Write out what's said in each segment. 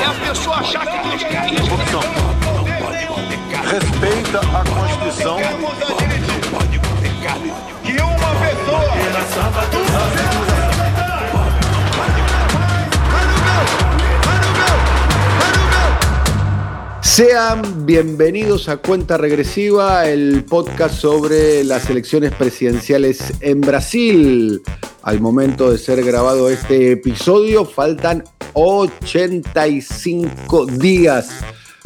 É a pessoa achar que isso. Corrupção. Respeita a Constituição. que uma pessoa Sean bienvenidos a Cuenta Regresiva, el podcast sobre las elecciones presidenciales en Brasil. Al momento de ser grabado este episodio, faltan 85 días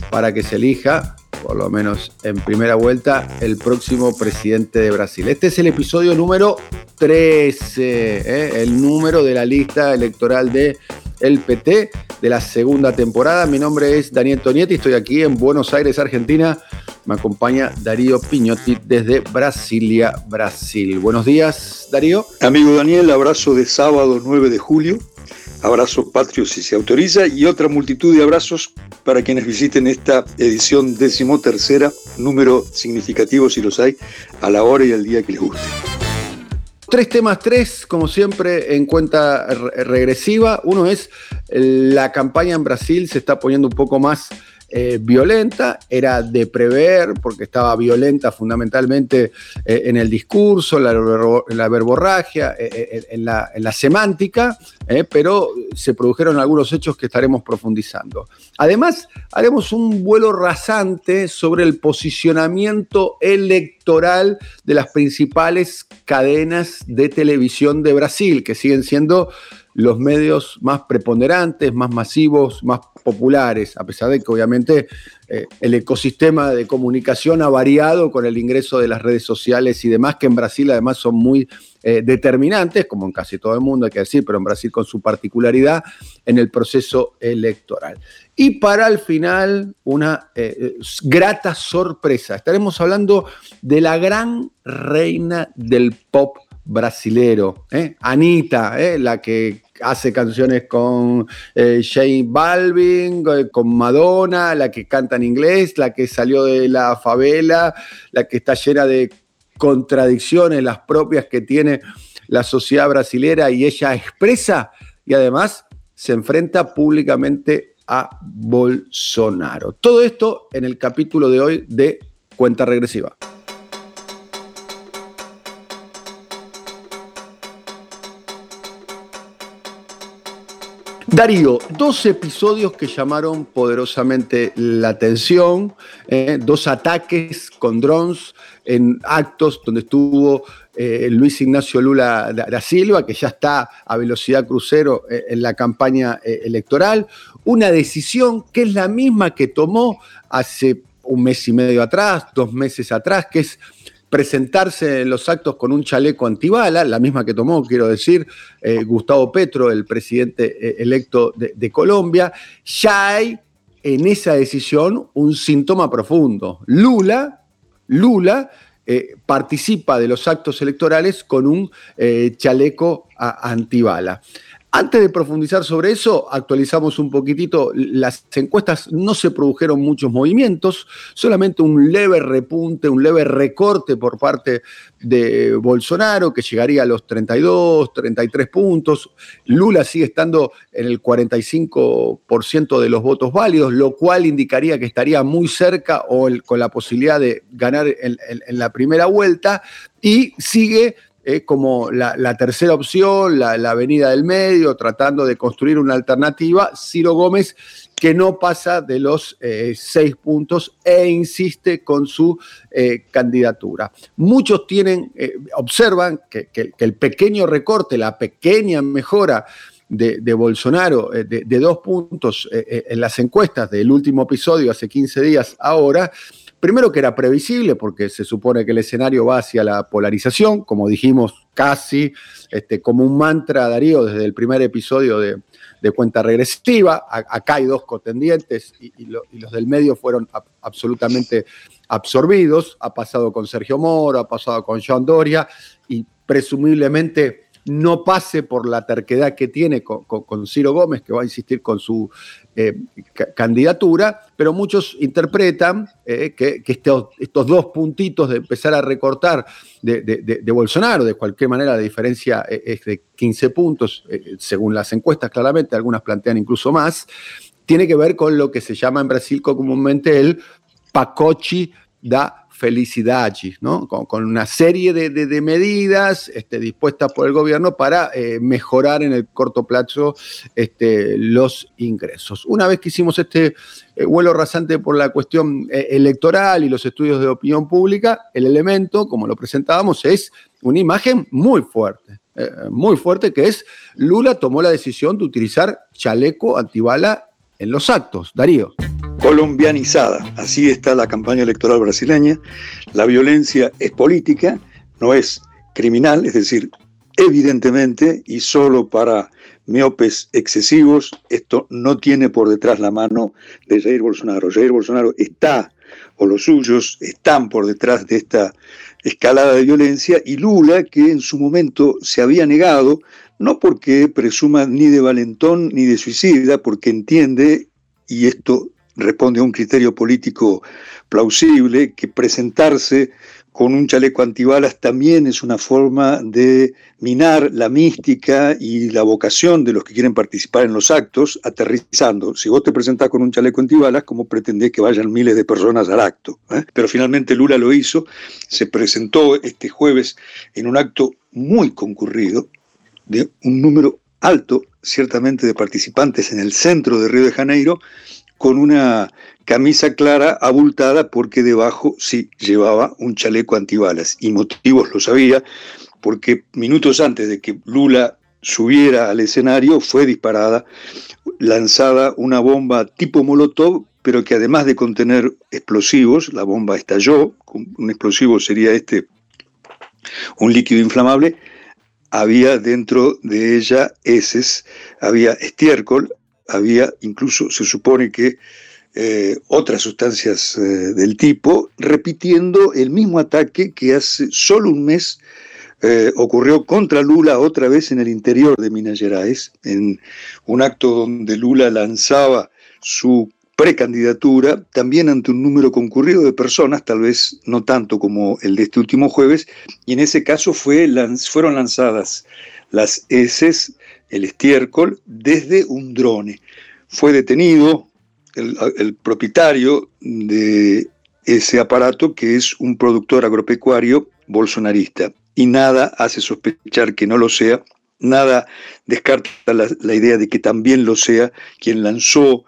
para que se elija, por lo menos en primera vuelta, el próximo presidente de Brasil. Este es el episodio número 13, ¿eh? el número de la lista electoral de el PT de la segunda temporada. Mi nombre es Daniel Tonietti, estoy aquí en Buenos Aires, Argentina. Me acompaña Darío Piñotti desde Brasilia, Brasil. Buenos días, Darío. Amigo Daniel, abrazo de sábado 9 de julio, abrazo patrio si se autoriza y otra multitud de abrazos para quienes visiten esta edición decimotercera, número significativo si los hay, a la hora y al día que les guste. Tres temas, tres, como siempre, en cuenta re- regresiva. Uno es eh, la campaña en Brasil se está poniendo un poco más eh, violenta, era de prever, porque estaba violenta fundamentalmente eh, en el discurso, la, la verborragia, eh, en, la, en la semántica, pero se produjeron algunos hechos que estaremos profundizando. Además, haremos un vuelo rasante sobre el posicionamiento electoral de las principales cadenas de televisión de Brasil, que siguen siendo los medios más preponderantes, más masivos, más populares, a pesar de que obviamente eh, el ecosistema de comunicación ha variado con el ingreso de las redes sociales y demás, que en Brasil además son muy eh, determinantes, como en casi todo el mundo hay que decir, pero en Brasil con su particularidad en el proceso electoral. Y para el final, una eh, grata sorpresa. Estaremos hablando de la gran reina del pop brasilero. Anita, la que hace canciones con eh, J Balvin, eh, con Madonna, la que canta en inglés, la que salió de la favela, la que está llena de contradicciones, las propias que tiene la sociedad brasilera y ella expresa y además se enfrenta públicamente a Bolsonaro. Todo esto en el capítulo de hoy de Cuenta Regresiva. Darío, dos episodios que llamaron poderosamente la atención, eh, dos ataques con drones en actos donde estuvo eh, Luis Ignacio Lula da, Silva, que ya está a velocidad crucero eh, en la campaña electoral, una decisión que es la misma que tomó hace un mes y medio atrás, dos meses atrás, que es presentarse en los actos con un chaleco antibala, la misma que tomó, quiero decir, eh, Gustavo Petro, el presidente eh, electo de, Colombia, ya hay en esa decisión un síntoma profundo. Lula, Lula eh, participa de los actos electorales con un chaleco antibala. Antes de profundizar sobre eso, actualizamos un poquitito. Las encuestas no se produjeron muchos movimientos, solamente un leve repunte, un leve recorte por parte de Bolsonaro, que llegaría a los 32, 33 puntos. Lula sigue estando en el 45% de los votos válidos, lo cual indicaría que estaría muy cerca o con la posibilidad de ganar en la primera vuelta. Y sigue eh, como la, la tercera opción, la, la avenida del medio, tratando de construir una alternativa. Ciro Gómez, que no pasa de los eh, seis puntos e insiste con su eh, candidatura. Muchos tienen, eh, observan que, que- el pequeño recorte, la pequeña mejora de, de Bolsonaro de, de dos puntos en las encuestas del último episodio, hace 15 días ahora, Primero que era previsible, porque se supone que el escenario va hacia la polarización, como dijimos casi este, como un mantra, Darío, desde el primer episodio de, cuenta regresiva. acá hay dos contendientes y, los del medio fueron absolutamente absorbidos. Ha pasado con Sergio Moro, ha pasado con John Doria y presumiblemente no pase por la terquedad que tiene con, Ciro Gómez, que va a insistir con su eh, candidatura, pero muchos interpretan eh, que, estos, dos puntitos de empezar a recortar de, Bolsonaro, de cualquier manera la diferencia e, es de 15 puntos, eh, según las encuestas claramente, algunas plantean incluso más, tiene que ver con lo que se llama en Brasil comúnmente el pacochi da felicidad, ¿no? Con, una serie de, medidas este, dispuestas por el gobierno para eh, mejorar en el corto plazo este, los ingresos. Una vez que hicimos este eh, vuelo rasante por la cuestión eh, electoral y los estudios de opinión pública, el elemento, como lo presentábamos, es una imagen muy fuerte, muy fuerte, que es Lula tomó la decisión de utilizar chaleco antibala en los actos. Darío colombianizada. Así está la campaña electoral brasileña. La violencia es política, no es criminal, es decir, evidentemente y solo para miopes excesivos, esto no tiene por detrás la mano de Jair Bolsonaro. Jair Bolsonaro está, o los suyos están por detrás de esta escalada de violencia, y Lula, que en su momento se había negado, no porque presuma ni de valentón ni de suicida, porque entiende, y esto responde a un criterio político plausible, que presentarse con un chaleco antibalas también es una forma de minar la mística y la vocación de los que quieren participar en los actos, aterrizando. Si vos te presentás con un chaleco antibalas, ¿cómo pretendés que vayan miles de personas al acto? ¿Eh? Pero finalmente Lula lo hizo, se presentó este jueves en un acto muy concurrido, de un número alto, ciertamente, de participantes en el centro de Río de Janeiro, con una camisa clara abultada porque debajo sí llevaba un chaleco antibalas. Y motivos lo sabía porque minutos antes de que Lula subiera al escenario fue disparada, lanzada una bomba tipo Molotov, pero que además de contener explosivos, la bomba estalló, un explosivo sería este, un líquido inflamable, había dentro de ella heces, había estiércol, había incluso, se supone que eh, otras sustancias eh, del tipo, repitiendo el mismo ataque que hace solo un mes eh, ocurrió contra Lula otra vez en el interior de Minas Gerais, en un acto donde Lula lanzaba su precandidatura, también ante un número concurrido de personas, tal vez no tanto como el de este último jueves, y en ese caso fue, fueron lanzadas las heces el estiércol desde un drone. Fue detenido el, propietario de ese aparato, que es un productor agropecuario bolsonarista. Y nada hace sospechar que no lo sea, nada descarta la, idea de que también lo sea quien lanzó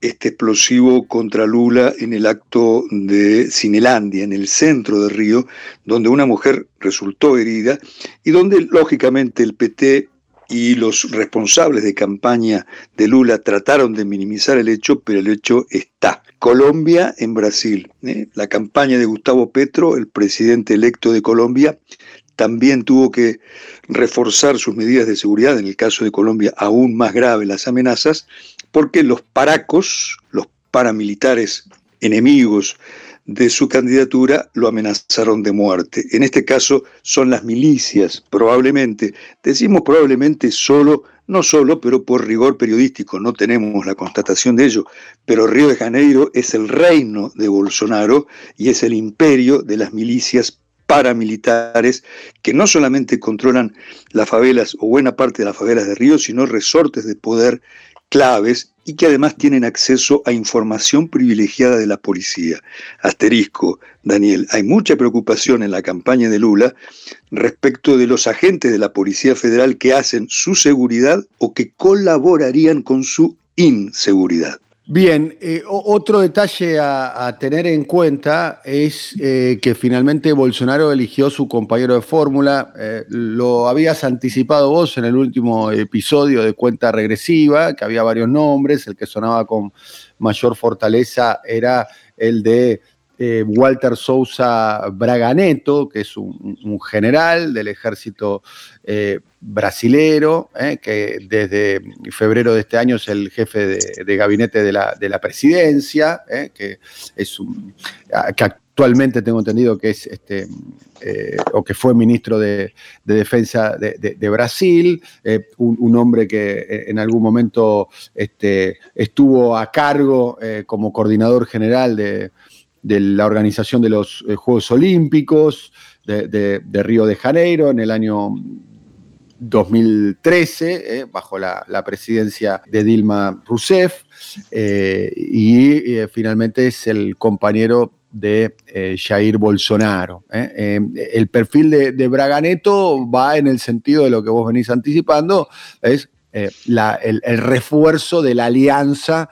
este explosivo contra Lula en el acto de Cinelandia, en el centro de Río, donde una mujer resultó herida y donde lógicamente el PT y los responsables de campaña de Lula trataron de minimizar el hecho, pero el hecho está. Colombia en Brasil. ¿eh? La campaña de Gustavo Petro, el presidente electo de Colombia, también tuvo que reforzar sus medidas de seguridad, en el caso de Colombia aún más grave las amenazas, porque los paracos, los paramilitares enemigos de su candidatura lo amenazaron de muerte. En este caso son las milicias, probablemente. Decimos probablemente solo, no solo, pero por rigor periodístico, no tenemos la constatación de ello, pero Río de Janeiro es el reino de Bolsonaro y es el imperio de las milicias paramilitares que no solamente controlan las favelas o buena parte de las favelas de Río, sino resortes de poder claves y que además tienen acceso a información privilegiada de la policía. Asterisco, Daniel, hay mucha preocupación en la campaña de Lula respecto de los agentes de la Policía Federal que hacen su seguridad o que colaborarían con su inseguridad. Bien, eh, otro detalle a, tener en cuenta es eh, que finalmente Bolsonaro eligió su compañero de fórmula. Eh, lo habías anticipado vos en el último episodio de Cuenta Regresiva, que había varios nombres. El que sonaba con mayor fortaleza era el de eh, Walter Sousa Braganeto, que es un, general del ejército eh, brasilero, eh, que desde febrero de este año es el jefe de, gabinete de la, presidencia, que es un, que actualmente tengo entendido que es este, o que fue ministro de, Defensa de, Brasil, un, hombre que en algún momento este, estuvo a cargo como coordinador general de, de la organización de los eh, Juegos Olímpicos de, Río de Janeiro en el año 2013, eh, bajo la, presidencia de Dilma Rousseff, eh, y finalmente es el compañero de Jair Bolsonaro. el perfil de, de, Braganeto va en el sentido de lo que vos venís anticipando, es el, el, refuerzo de la alianza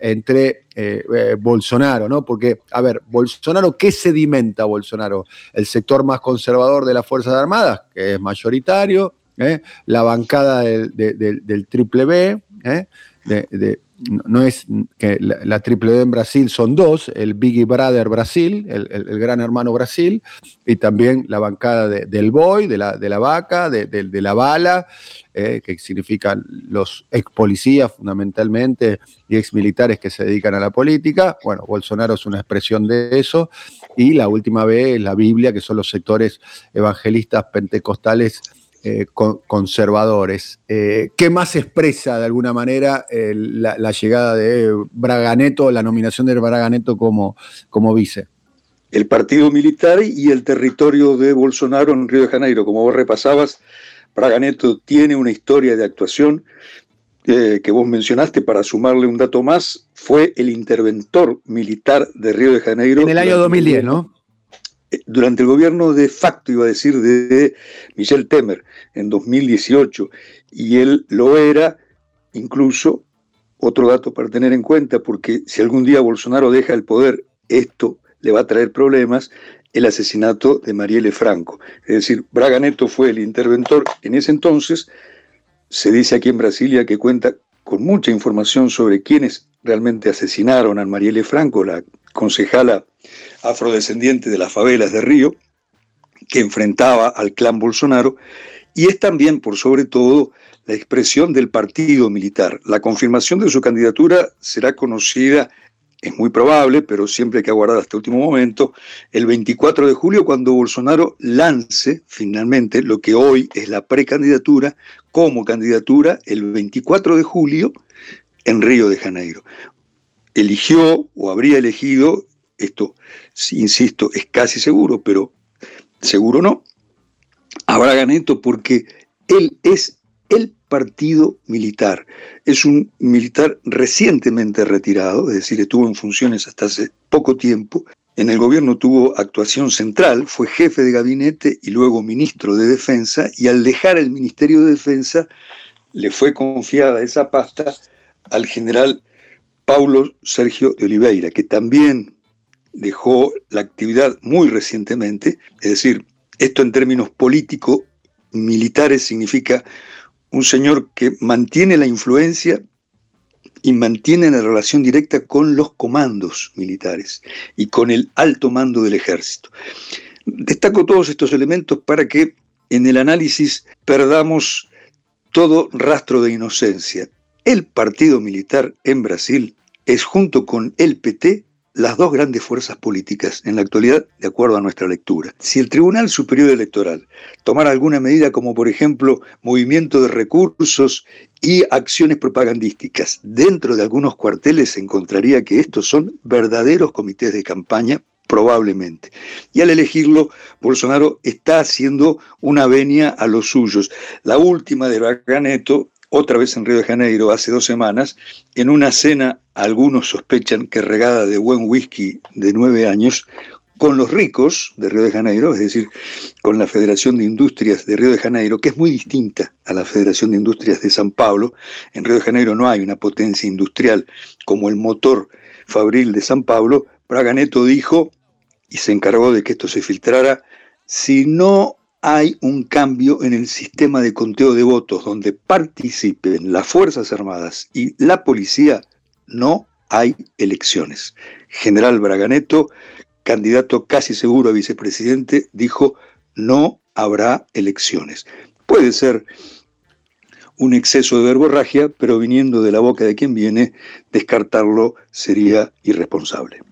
entre eh, eh, Bolsonaro, ¿no? Porque, a ver, Bolsonaro, ¿qué sedimenta Bolsonaro? El sector más conservador de las Fuerzas Armadas, que es mayoritario, ¿eh? la bancada del, triple B, de, no es que la, triple B en Brasil son dos, el Biggie Brother Brasil, el, gran hermano Brasil, y también la bancada del la, de la vaca, de, la bala, eh, que significan los ex policías fundamentalmente y ex militares que se dedican a la política. Bueno, Bolsonaro es una expresión de eso. Y la última B es la Biblia, que son los sectores evangelistas pentecostales eh, conservadores. Eh, ¿Qué más expresa de alguna manera la, llegada de Braganeto, la nominación de Braganeto como, como vice? El partido militar y el territorio de Bolsonaro en Río de Janeiro. Como vos repasabas, Braganeto tiene una historia de actuación eh, que vos mencionaste, para sumarle un dato más, fue el interventor militar de Río de Janeiro. En el año 2010, ¿no? Durante el gobierno de facto, iba a decir, de Michel Temer en 2018, y él lo era incluso, otro dato para tener en cuenta, porque si algún día Bolsonaro deja el poder, esto le va a traer problemas, el asesinato de Marielle Franco. Es decir, Braga Neto fue el interventor en ese entonces, se dice aquí en Brasilia que cuenta con mucha información sobre quiénes realmente asesinaron a Marielle Franco, la concejala afrodescendiente de las favelas de Río, que enfrentaba al clan Bolsonaro, y es también, por sobre todo, la expresión del partido militar. La confirmación de su candidatura será conocida, es muy probable, pero siempre hay que aguardar hasta el último momento, el 24 de julio, cuando Bolsonaro lance finalmente lo que hoy es la precandidatura como candidatura el 24 de julio en Río de Janeiro. Eligió o habría elegido esto, insisto, es casi seguro, pero seguro no, habrá Ganeto porque él es el partido militar. Es un militar recientemente retirado, es decir, estuvo en funciones hasta hace poco tiempo. En el gobierno tuvo actuación central, fue jefe de gabinete y luego ministro de Defensa, y al dejar el Ministerio de Defensa le fue confiada esa pasta al general Paulo Sergio de Oliveira, que también dejó la actividad muy recientemente, es decir, esto en términos políticos militares significa un señor que mantiene la influencia y mantiene la relación directa con los comandos militares y con el alto mando del ejército. Destaco todos estos elementos para que en el análisis perdamos todo rastro de inocencia. El partido militar en Brasil es junto con el PT las dos grandes fuerzas políticas en la actualidad, de acuerdo a nuestra lectura. Si el Tribunal Superior Electoral tomara alguna medida como, por ejemplo, movimiento de recursos y acciones propagandísticas dentro de algunos cuarteles, se encontraría que estos son verdaderos comités de campaña probablemente. Y al elegirlo, Bolsonaro está haciendo una venia a los suyos. La última de Baganeto otra vez en Río de Janeiro hace dos semanas, en una cena, algunos sospechan que regada de buen whisky de nueve años, con los ricos de Río de Janeiro, es decir, con la Federación de Industrias de Río de Janeiro, que es muy distinta a la Federación de Industrias de San Pablo. En Río de Janeiro no hay una potencia industrial como el motor fabril de San Pablo. Braga Neto dijo, y se encargó de que esto se filtrara, si no hay un cambio en el sistema de conteo de votos donde participen las Fuerzas Armadas y la policía, no hay elecciones. General Braganeto candidato casi seguro a vicepresidente, dijo no habrá elecciones. Puede ser un exceso de verborragia, pero viniendo de la boca de quien viene, descartarlo sería irresponsable.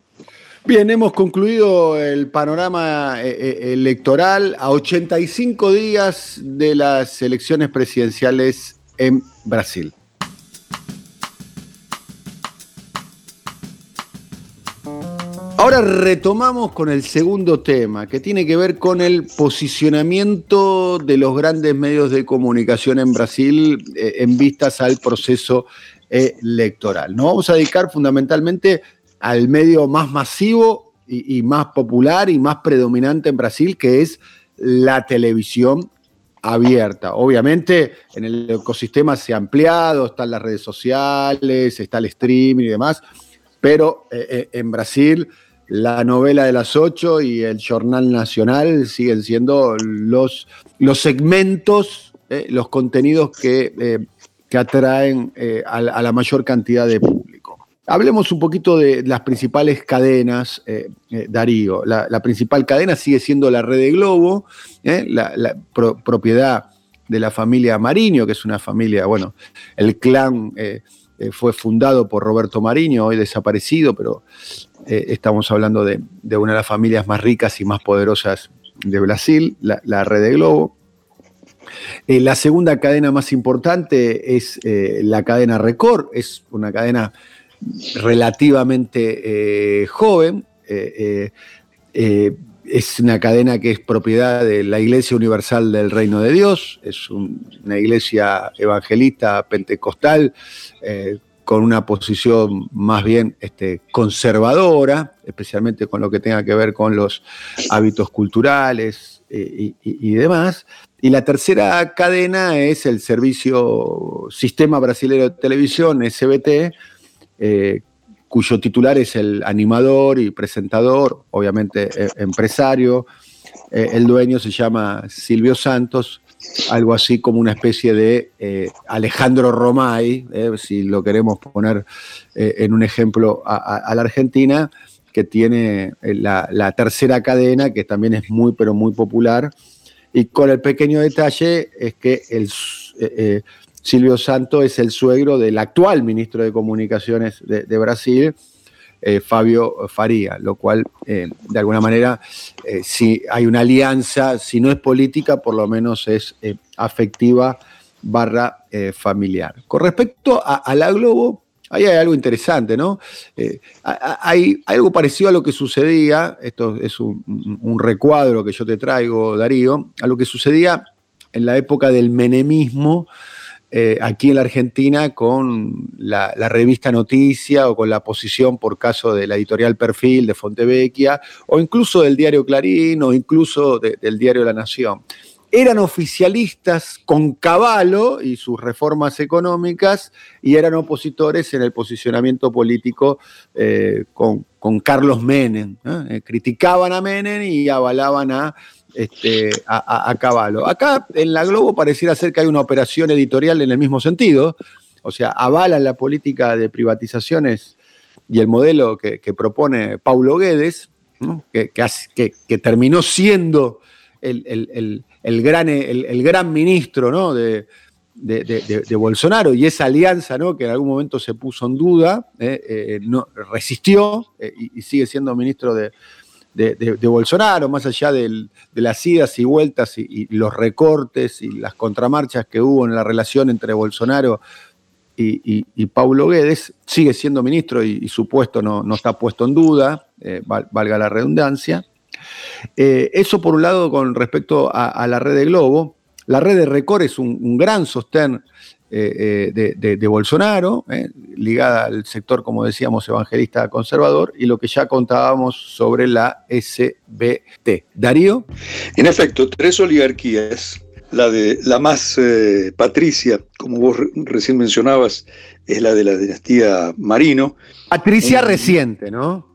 Bien, hemos concluido el panorama eh, eh, electoral a 85 días de las elecciones presidenciales en Brasil. Ahora retomamos con el segundo tema, que tiene que ver con el posicionamiento de los grandes medios de comunicación en Brasil eh, en vistas al proceso electoral. Nos vamos a dedicar fundamentalmente al medio más masivo y, más popular y más predominante en Brasil, que es la televisión abierta. Obviamente en el ecosistema se ha ampliado, están las redes sociales, está el streaming y demás, pero eh, eh, en Brasil la novela de las ocho y el Jornal Nacional siguen siendo los, los segmentos, eh, los contenidos que, que atraen eh, a, la mayor cantidad de. Hablemos un poquito de las principales cadenas, Darío. La, principal cadena sigue siendo la red Globo, la, propiedad de la familia Mariño, que es una familia, bueno, el clan fue fundado por Roberto Mariño, hoy desaparecido, pero eh, estamos hablando de, una de las familias más ricas y más poderosas de Brasil, la, red de Globo. Eh, la segunda cadena más importante es eh, la cadena Record, es una cadena relativamente joven. es una cadena que es propiedad de la Iglesia Universal del Reino de Dios, es una iglesia evangelista pentecostal con una posición más bien este, conservadora, especialmente con lo que tenga que ver con los hábitos culturales eh, y, demás. Y la tercera cadena es el servicio Sistema Brasileño de Televisión, SBT, eh, cuyo titular es el animador y presentador, obviamente eh, empresario. el dueño se llama Silvio Santos algo así como una especie de eh, Alejandro Romay, eh, si lo queremos poner eh, en un ejemplo a, la Argentina, que tiene la, tercera cadena, que también es muy, pero muy popular, y con el pequeño detalle es que el, Silvio Santo es el suegro del actual ministro de Comunicaciones de Brasil, eh, Fabio Faría, lo cual eh, de alguna manera, eh, si hay una alianza, si no es política, por lo menos es afectiva barra familiar. Con respecto a, la Globo, ahí hay algo interesante, ¿no? hay, algo parecido a lo que sucedía, esto es un, un recuadro que yo te traigo, Darío, a lo que sucedía en la época del menemismo, eh, aquí en la Argentina con la, revista Noticia o con la posición por caso de la editorial Perfil de Fontevecchia o incluso del diario Clarín o incluso del diario La Nación. Eran oficialistas con Caballo y sus reformas económicas y eran opositores en el posicionamiento político eh, con, Carlos Menem. Eh, criticaban a Menem y avalaban a este, a, caballo. Acá en la Globo pareciera ser que hay una operación editorial en el mismo sentido, o sea, avalan la política de privatizaciones y el modelo que, propone Paulo Guedes, que, que, terminó siendo el, gran, el, gran ministro ¿no? de, Bolsonaro y esa alianza ¿no? que en algún momento se puso en duda, eh, eh, no, resistió eh, y, sigue siendo ministro de, de, Bolsonaro, más allá de las idas y vueltas y, los recortes y las contramarchas que hubo en la relación entre Bolsonaro y, Paulo Guedes, sigue siendo ministro y, su puesto no, está puesto en duda, eh, valga la redundancia. Eh, eso por un lado con respecto a, la red de Globo. La red de Record es un gran sostén eh, eh, de, Bolsonaro, eh, ligada al sector, como decíamos, evangelista conservador, y lo que ya contábamos sobre la SBT. Darío. En efecto, tres oligarquías. La, de, la más patricia, como vos recién mencionabas, es la de la dinastía Marino. Patricia reciente, ¿no?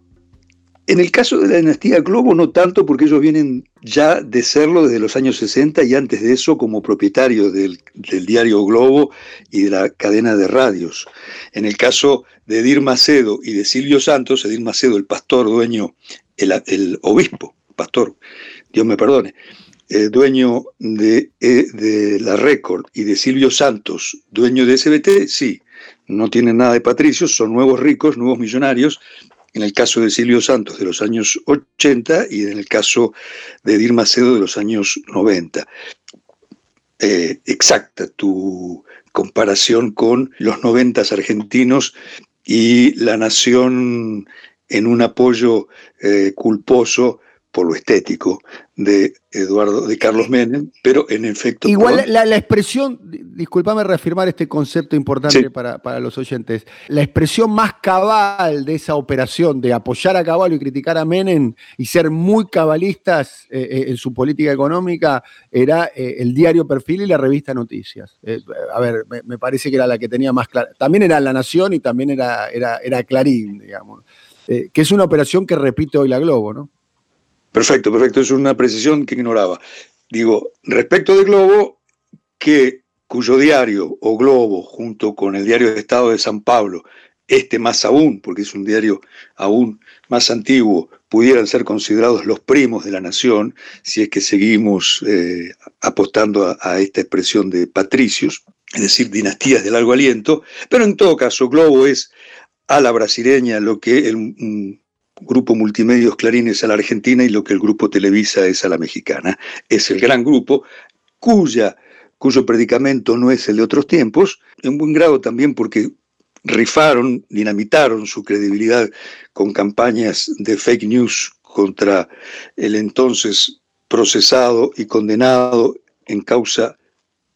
En el caso de la dinastía Globo, no tanto porque ellos vienen ya de serlo desde los años 60 y antes de eso como propietarios del, diario Globo y de la cadena de radios. En el caso de Edir Macedo y de Silvio Santos, Edir Macedo, el pastor dueño el, obispo, pastor, Dios me perdone, eh, dueño de, eh, la Récord y de Silvio Santos, dueño de SBT, sí, no tienen nada de patricios, son nuevos ricos, nuevos millonarios, en el caso de Silvio Santos de los años 80 y en el caso de Edir Macedo de los años 90. Eh, exacta tu comparación con los 90 argentinos y la nación en un apoyo eh, culposo por lo estético de Eduardo, de Carlos Menem, pero en efecto. Igual la, expresión, discúlpame reafirmar este concepto importante para, los oyentes, la expresión más cabal de esa operación de apoyar a Caballo y criticar a Menem y ser muy cabalistas eh, eh, en su política económica era eh, el diario Perfil y la revista Noticias. a ver, me, parece que era la que tenía más clara. También era La Nación y también era, era, era Clarín, digamos. que es una operación que repite hoy la Globo, ¿no? Perfecto, perfecto. Es una precisión que ignoraba. Digo, respecto de Globo, que cuyo diario o Globo, junto con el diario de Estado de San Pablo, este más aún, porque es un diario aún más antiguo, pudieran ser considerados los primos de la nación, si es que seguimos eh, apostando a, esta expresión de patricios, es decir, dinastías de largo aliento, pero en todo caso, Globo es a la brasileña lo que el, Grupo Multimedios Clarín es a la Argentina y lo que el Grupo Televisa es a la mexicana. Es el gran grupo cuya, cuyo predicamento no es el de otros tiempos, en buen grado también porque rifaron, dinamitaron su credibilidad con campañas de fake news contra el entonces procesado y condenado en causa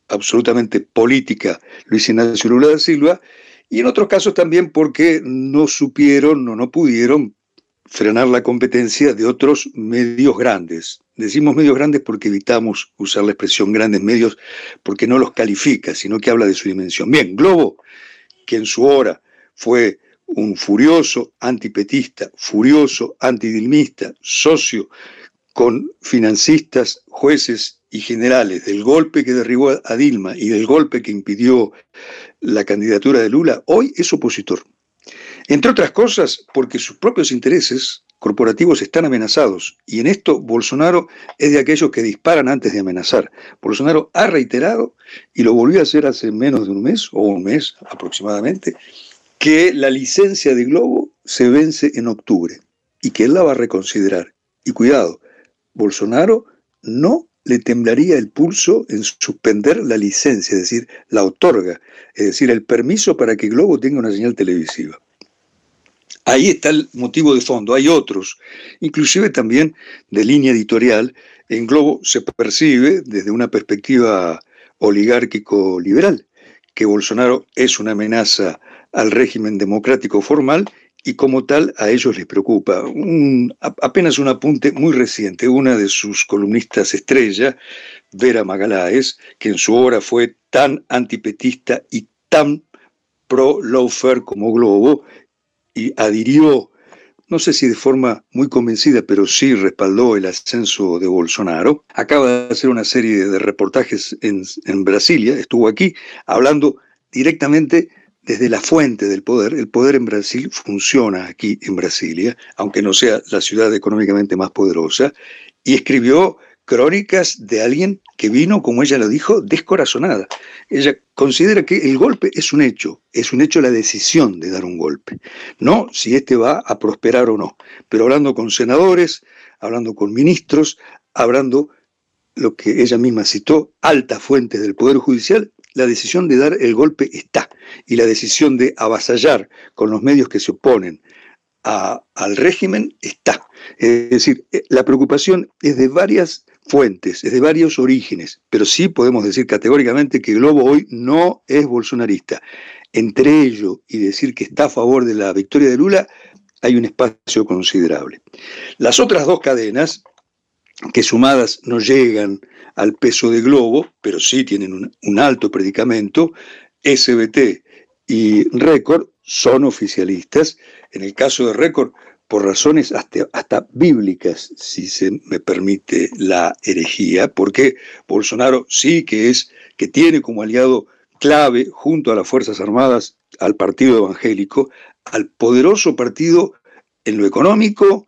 absolutamente política Luis Ignacio Lula da Silva, y en otros casos también porque no supieron o no pudieron frenar la competencia de otros medios grandes. Decimos medios grandes porque evitamos usar la expresión grandes medios porque no los califica, sino que habla de su dimensión. Bien, Globo, que en su hora fue un furioso antipetista, furioso antidilmista, socio con financistas, jueces y generales del golpe que derribó a Dilma y del golpe que impidió la candidatura de Lula, hoy es opositor. Entre otras cosas, porque sus propios intereses corporativos están amenazados. Y en esto Bolsonaro es de aquellos que disparan antes de amenazar. Bolsonaro ha reiterado, y lo volvió a hacer hace menos de un mes, o un mes aproximadamente, que la licencia de Globo se vence en octubre y que él la va a reconsiderar. Y cuidado, Bolsonaro no le temblaría el pulso en suspender la licencia, es decir, la otorga, es decir, el permiso para que Globo tenga una señal televisiva. Ahí está el motivo de fondo. Hay otros, inclusive también de línea editorial. En Globo se percibe desde una perspectiva oligárquico-liberal que Bolsonaro es una amenaza al régimen democrático formal y como tal a ellos les preocupa. apenas un apunte muy reciente, una de sus columnistas estrella, Vera Magaláes, que en su obra fue tan antipetista y tan pro-lawfare como Globo, y adhirió, no sé si de forma muy convencida, pero sí respaldó el ascenso de Bolsonaro. Acaba de hacer una serie de reportajes en, en Brasilia, estuvo aquí hablando directamente desde la fuente del poder. El poder en Brasil funciona aquí en Brasilia, aunque no sea la ciudad económicamente más poderosa, y escribió crónicas de alguien que vino, como ella lo dijo, descorazonada. Ella considera que el golpe es un hecho, es un hecho la decisión de dar un golpe, no si este va a prosperar o no. Pero hablando con senadores, hablando con ministros, hablando lo que ella misma citó, altas fuentes del Poder Judicial, la decisión de dar el golpe está. Y la decisión de avasallar con los medios que se oponen al régimen está. Es decir, eh, la preocupación es de varias fuentes, es de varios orígenes, pero sí podemos decir categóricamente que Globo hoy no es bolsonarista. Entre ello y decir que está a favor de la victoria de Lula, hay un espacio considerable. Las otras dos cadenas, que sumadas no llegan al peso de Globo, pero sí tienen un, alto predicamento, SBT y Record, son oficialistas. En el caso de Record, por razones hasta, bíblicas, si se me permite la herejía, porque Bolsonaro sí que es, que tiene como aliado clave junto a las Fuerzas Armadas al Partido Evangélico, al poderoso partido en lo económico,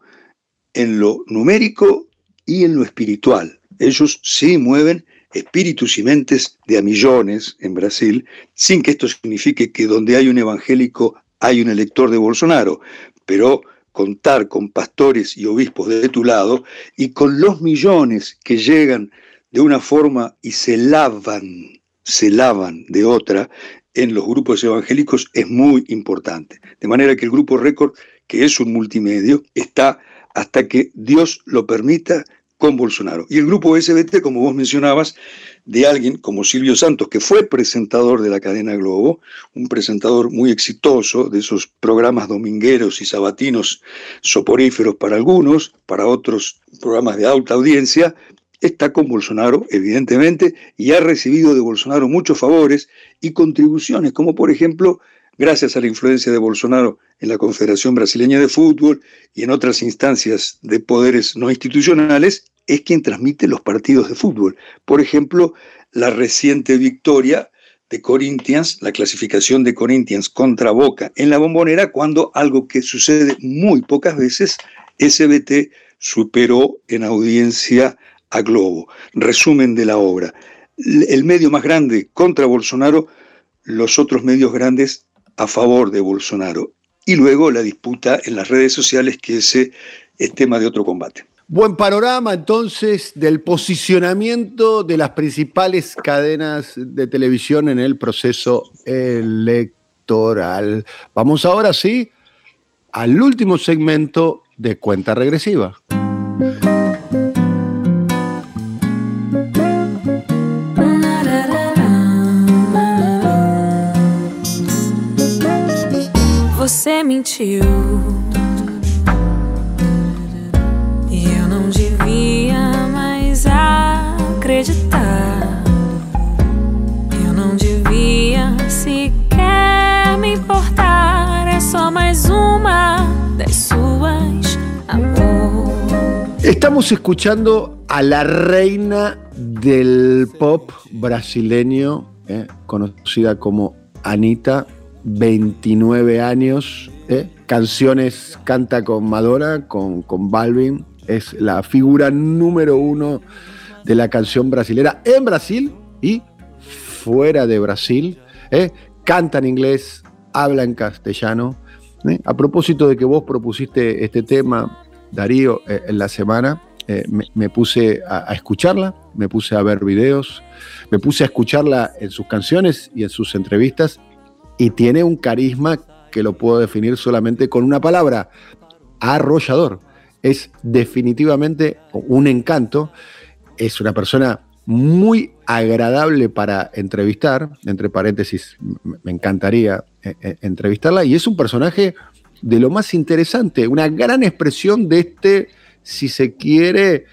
en lo numérico y en lo espiritual. Ellos sí mueven espíritus y mentes de a millones en Brasil, sin que esto signifique que donde hay un evangélico hay un elector de Bolsonaro, pero contar con pastores y obispos de tu lado y con los millones que llegan de una forma y se lavan, se lavan de otra en los grupos evangélicos es muy importante. De manera que el grupo Récord, que es un multimedio, está hasta que Dios lo permita con Bolsonaro. Y el grupo SBT, como vos mencionabas, de alguien como Silvio Santos, que fue presentador de la cadena Globo, un presentador muy exitoso de esos programas domingueros y sabatinos soporíferos para algunos, para otros programas de alta audiencia, está con Bolsonaro, evidentemente, y ha recibido de Bolsonaro muchos favores y contribuciones, como por ejemplo, gracias a la influencia de Bolsonaro en la Confederación Brasileña de Fútbol y en otras instancias de poderes no institucionales, es quien transmite los partidos de fútbol. Por ejemplo, la reciente victoria de Corinthians, la clasificación de Corinthians contra Boca en la bombonera, cuando algo que sucede muy pocas veces, SBT superó en audiencia a Globo. Resumen de la obra. El medio más grande contra Bolsonaro, los otros medios grandes a favor de Bolsonaro. Y luego la disputa en las redes sociales, que ese es tema de otro combate. Buen panorama entonces del posicionamiento de las principales cadenas de televisión en el proceso electoral. Vamos ahora sí al último segmento de cuenta regresiva. Estamos escuchando a la reina del pop brasileño, eh, conocida como Anita, 29 años, eh, canciones canta con Madonna, con, con Balvin, es la figura número uno de la canción brasilera en Brasil y fuera de Brasil. ¿eh? Canta en inglés, habla en castellano. ¿eh? A propósito de que vos propusiste este tema, Darío, eh, en la semana, me, puse a, escucharla, me puse a ver videos, me puse a escucharla en sus canciones y en sus entrevistas y tiene un carisma que lo puedo definir solamente con una palabra, arrollador. Es definitivamente un encanto es una persona muy agradable para entrevistar, entre paréntesis, me encantaría eh, eh, entrevistarla, y es un personaje de lo más interesante, una gran expresión de este, si se quiere,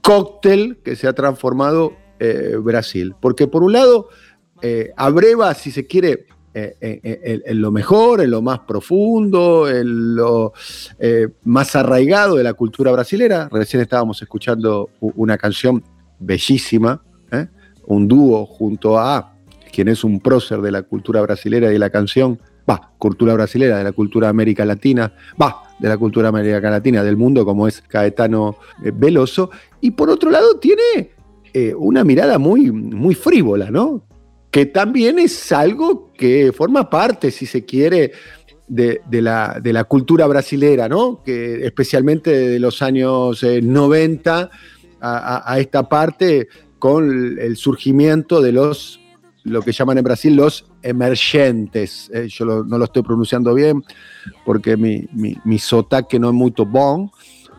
cóctel que se ha transformado eh, Brasil. Porque por un lado, abreva, si se quiere, en, lo mejor, en lo más profundo, en lo más arraigado de la cultura brasilera. Recién estábamos escuchando una canción bellísima, ¿eh? un dúo junto a quien es un prócer de la cultura brasilera y la canción, va, cultura brasilera, de la cultura América Latina, va, de la cultura América Latina, del mundo, como es Caetano eh, Veloso, y por otro lado tiene eh, una mirada muy, muy frívola, ¿no? Que también es algo que forma parte, si se quiere, de, la, de la, cultura brasilera, ¿no? Que especialmente de los años 90 a, esta parte con el surgimiento de los, lo que llaman en Brasil los emergentes. Eh, yo no lo estoy pronunciando bien porque mi, mi, mi sotaque no es muy bon,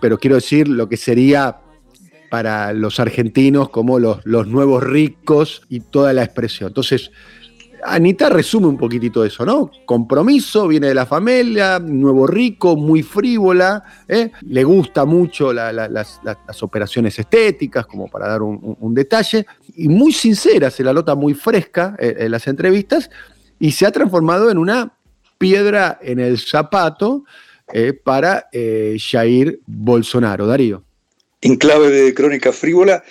pero quiero decir lo que sería para los argentinos como los, los nuevos ricos y toda la expresión. Entonces, Anita resume un poquitito eso, ¿no? Compromiso, viene de la familia, nuevo rico, muy frívola, ¿eh? le gusta mucho las, operaciones estéticas, como para dar un, detalle, y muy sincera, se la nota muy fresca eh, en las entrevistas, y se ha transformado en una piedra en el zapato eh, para Jair Bolsonaro. Darío. En clave de crónica frívola,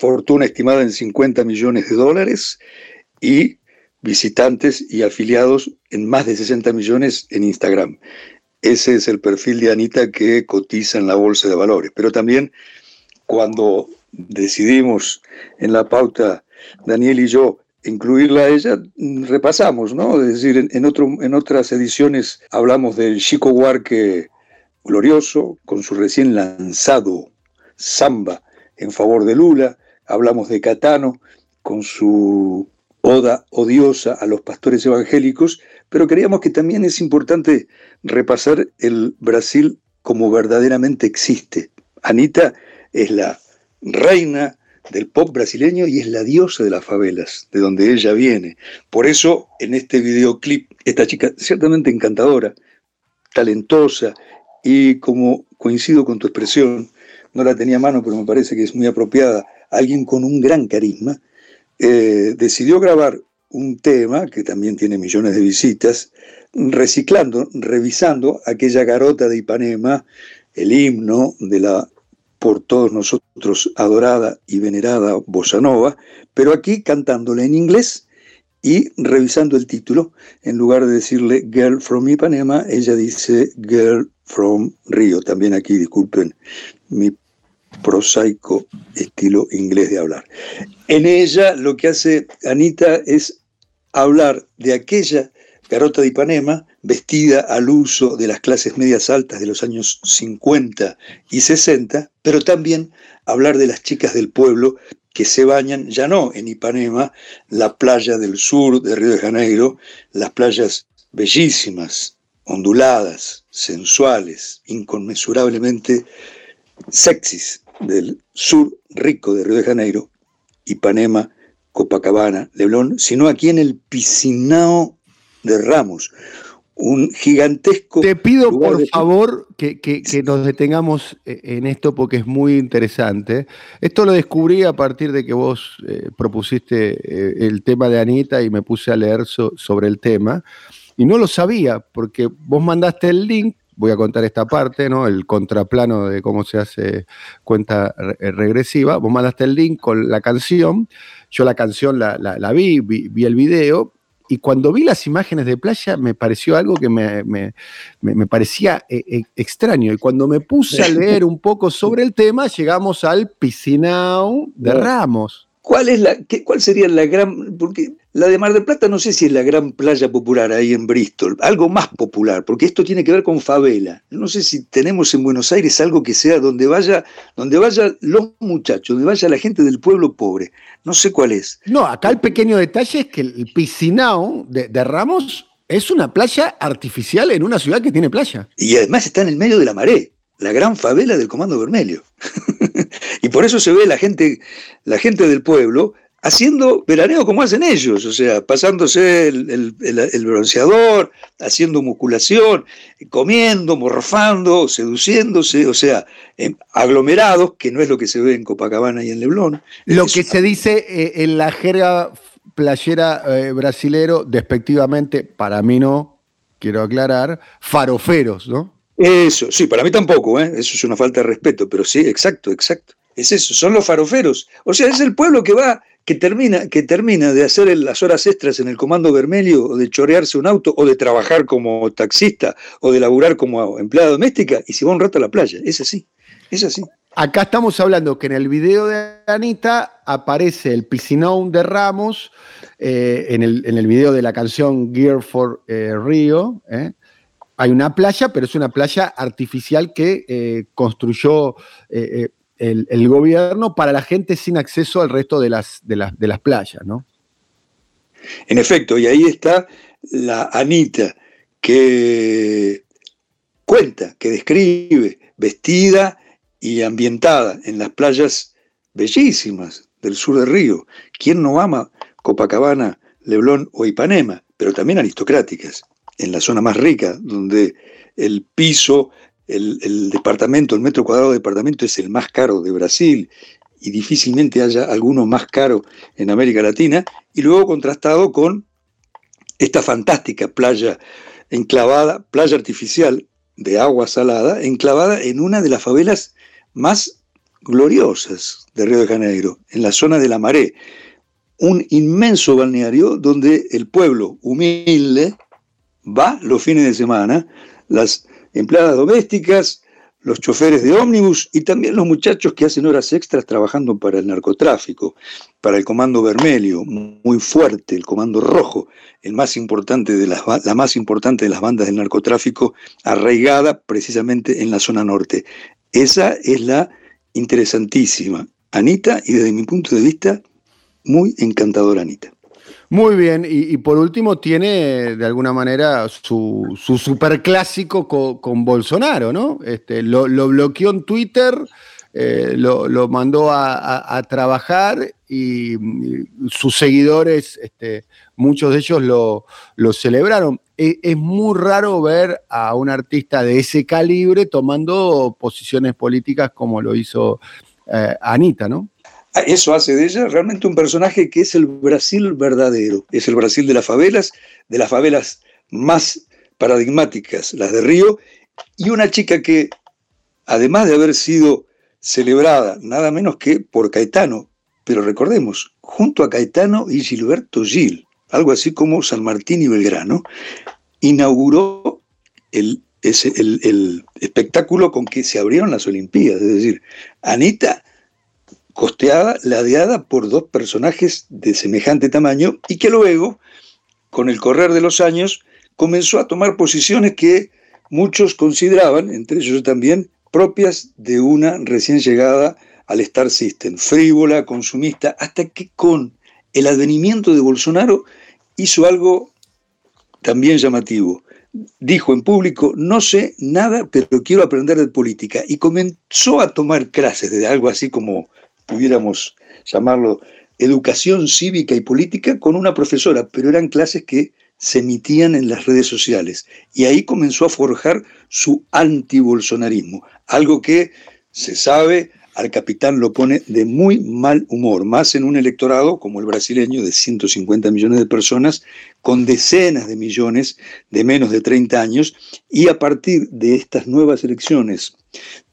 fortuna estimada en 50 millones de dólares y visitantes y afiliados en más de 60 millones en Instagram. ese es el perfil de Anita que cotiza en la bolsa de valores. Pero también cuando decidimos en la pauta, Daniel y yo, incluirla a ella, repasamos, ¿no? Es decir, en, otras ediciones hablamos del Chico Huarque glorioso, con su recién lanzado samba en favor de Lula, hablamos de Catano, con su oda odiosa a los pastores evangélicos, pero creíamos que también es importante repasar el Brasil como verdaderamente existe. Anita es la reina del pop brasileño y es la diosa de las favelas, de donde ella viene. Por eso, en este videoclip, esta chica ciertamente encantadora, talentosa y como coincido con tu expresión, no la tenía a mano, pero me parece que es muy apropiada, alguien con un gran carisma, eh, decidió grabar un tema que también tiene millones de visitas, reciclando, revisando aquella garota de Ipanema, el himno de la por todos nosotros adorada y venerada bossa nova, pero aquí cantándole en inglés y revisando el título, en lugar de decirle Girl from Ipanema, ella dice Girl from Rio. También aquí, disculpen mi prosaico estilo inglés de hablar. En ella lo que hace Anita es hablar de aquella garota de Ipanema vestida al uso de las clases medias altas de los años 50 y 60, pero también hablar de las chicas del pueblo que se bañan ya no en Ipanema, la playa del sur de Río de Janeiro, las playas bellísimas, onduladas, sensuales, inconmensurablemente sexys del sur rico de Río de Janeiro, Ipanema, Copacabana, Leblon, sino aquí en el Piscinao de Ramos, un gigantesco... Te pido por favor que, nos detengamos eh, en esto porque es muy interesante. Esto lo descubrí a partir de que vos eh, propusiste eh, el tema de Anita y me puse a leer sobre el tema. Y no lo sabía porque vos mandaste el link voy a contar esta parte, ¿no? El contraplano de cómo se hace cuenta regresiva. Vos mandaste el link con la canción. Yo la canción la, vi, vi, el video. Y cuando vi las imágenes de playa me pareció algo que me, parecía eh, eh, extraño. Y cuando me puse a leer un poco sobre el tema, llegamos al Piscinao de Ramos. ¿Cuál, es la, qué, ¿Cuál sería la gran.? Porque la de Mar del Plata no sé si es la gran playa popular ahí en Bristol, algo más popular, porque esto tiene que ver con favela. No sé si tenemos en Buenos Aires algo que sea donde vaya, donde vaya los muchachos, donde vaya la gente del pueblo pobre. No sé cuál es. No, acá el pequeño detalle es que el piscinao de, de Ramos es una playa artificial en una ciudad que tiene playa. Y además está en el medio de la maré la gran favela del Comando Vermelho. y por eso se ve la gente, la gente del pueblo haciendo veraneo como hacen ellos, o sea, pasándose el, bronceador, haciendo musculación, comiendo, morfando, seduciéndose, o sea, aglomerados, que no es lo que se ve en Copacabana y en Leblon. Lo que se dice eh, en la jerga playera eh, brasilero, despectivamente, para mí no, quiero aclarar, faroferos, ¿no? Eso, sí, para mí tampoco, ¿eh? eso es una falta de respeto, pero sí, exacto, exacto. Es eso, son los faroferos. O sea, es el pueblo que va, que termina, que termina de hacer las horas extras en el comando vermelho, o de chorearse un auto, o de trabajar como taxista, o de laburar como empleada doméstica, y se va un rato a la playa. Es así, es así. Acá estamos hablando que en el video de Anita aparece el piscinón de Ramos, eh, en, el, en, el, video de la canción Gear for eh, Rio, eh, hay una playa, pero es una playa artificial que eh, construyó el, gobierno para la gente sin acceso al resto de las, de las, de las playas, ¿no? En efecto, y ahí está la Anita, que cuenta, que describe, vestida y ambientada en las playas bellísimas del sur del río. ¿Quién no ama Copacabana, Leblón o Ipanema? Pero también aristocráticas en la zona más rica, donde el piso, el, departamento, el metro cuadrado de departamento es el más caro de Brasil y difícilmente haya alguno más caro en América Latina, y luego contrastado con esta fantástica playa enclavada, playa artificial de agua salada, enclavada en una de las favelas más gloriosas de Río de Janeiro, en la zona de la Maré, un inmenso balneario donde el pueblo humilde, va los fines de semana, las empleadas domésticas, los choferes de ómnibus y también los muchachos que hacen horas extras trabajando para el narcotráfico, para el Comando Vermelho, muy fuerte, el Comando Rojo, el más importante de las, la más importante de las bandas del narcotráfico, arraigada precisamente en la zona norte. Esa es la interesantísima Anita y desde mi punto de vista, muy encantadora Anita. Muy bien, y, por último tiene de alguna manera su, su superclásico con, Bolsonaro, ¿no? Este, lo, bloqueó en Twitter, eh, lo, mandó a, trabajar y, sus seguidores, este, muchos de ellos lo, celebraron. E, es, muy raro ver a un artista de ese calibre tomando posiciones políticas como lo hizo eh, Anita, ¿no? Ah, eso hace de ella realmente un personaje que es el Brasil verdadero, es el Brasil de las favelas, de las favelas más paradigmáticas, las de Río, y una chica que, además de haber sido celebrada nada menos que por Caetano, pero recordemos, junto a Caetano y Gilberto Gil, algo así como San Martín y Belgrano, inauguró el, el espectáculo con que se abrieron las Olimpiadas. Es decir, Anita costeada, ladeada por dos personajes de semejante tamaño y que luego, con el correr de los años, comenzó a tomar posiciones que muchos consideraban, entre ellos también, propias de una recién llegada al Star System, frívola, consumista, hasta que con el advenimiento de Bolsonaro hizo algo también llamativo. Dijo en público, no sé nada, pero quiero aprender de política. Y comenzó a tomar clases de algo así como pudiéramos llamarlo, educación cívica y política con una profesora, pero eran clases que se emitían en las redes sociales. Y ahí comenzó a forjar su antibolsonarismo, algo que se sabe al capitán lo pone de muy mal humor, más en un electorado como el brasileño de 150 millones de personas, con decenas de millones de menos de 30 años, y a partir de estas nuevas elecciones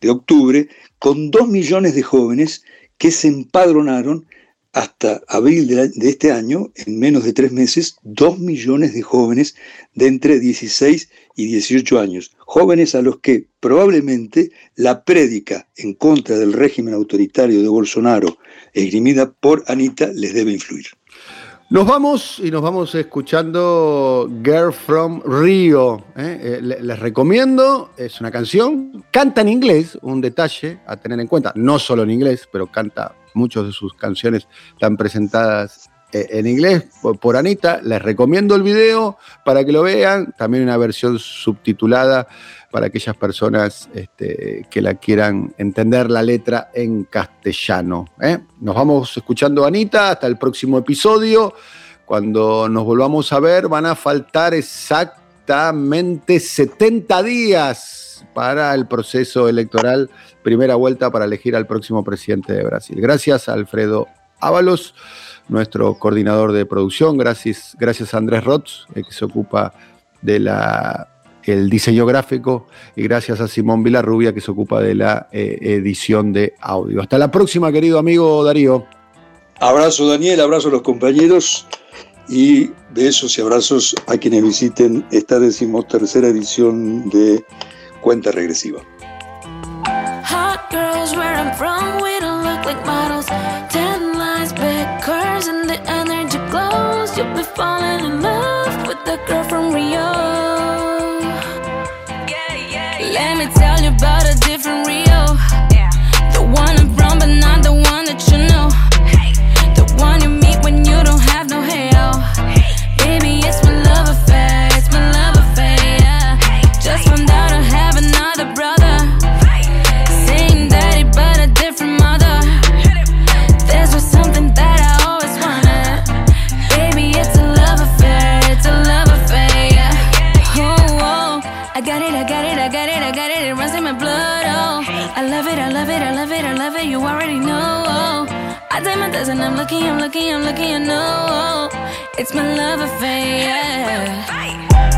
de octubre, con 2 millones de jóvenes que se empadronaron hasta abril de, este año, en menos de tres meses, dos millones de jóvenes de entre 16 y 18 años. Jóvenes a los que probablemente la prédica en contra del régimen autoritario de Bolsonaro, esgrimida por Anita, les debe influir. Nos vamos y nos vamos escuchando Girl from Rio. ¿eh? Eh, les recomiendo, es una canción, canta en inglés, un detalle a tener en cuenta, no solo en inglés, pero canta muchas de sus canciones están presentadas en inglés por, Anita. Les recomiendo el video para que lo vean, también una versión subtitulada para aquellas personas este, que la quieran entender la letra en castellano. ¿eh? Nos vamos escuchando Anita hasta el próximo episodio. Cuando nos volvamos a ver van a faltar exactamente 70 días para el proceso electoral, primera vuelta para elegir al próximo presidente de Brasil. Gracias Alfredo Ábalos, nuestro coordinador de producción, gracias, gracias a Andrés Rotz, eh, que se ocupa de la el diseño gráfico y gracias a Simón Vilarrubia que se ocupa de la eh, edición de audio. Hasta la próxima, querido amigo Darío. Abrazo Daniel, abrazo a los compañeros y besos y abrazos a quienes visiten esta decimotercera edición de Cuenta Regresiva. girl from Rio. Lucky, I'm lucky, I'm lucky, I know it's my love affair. Hot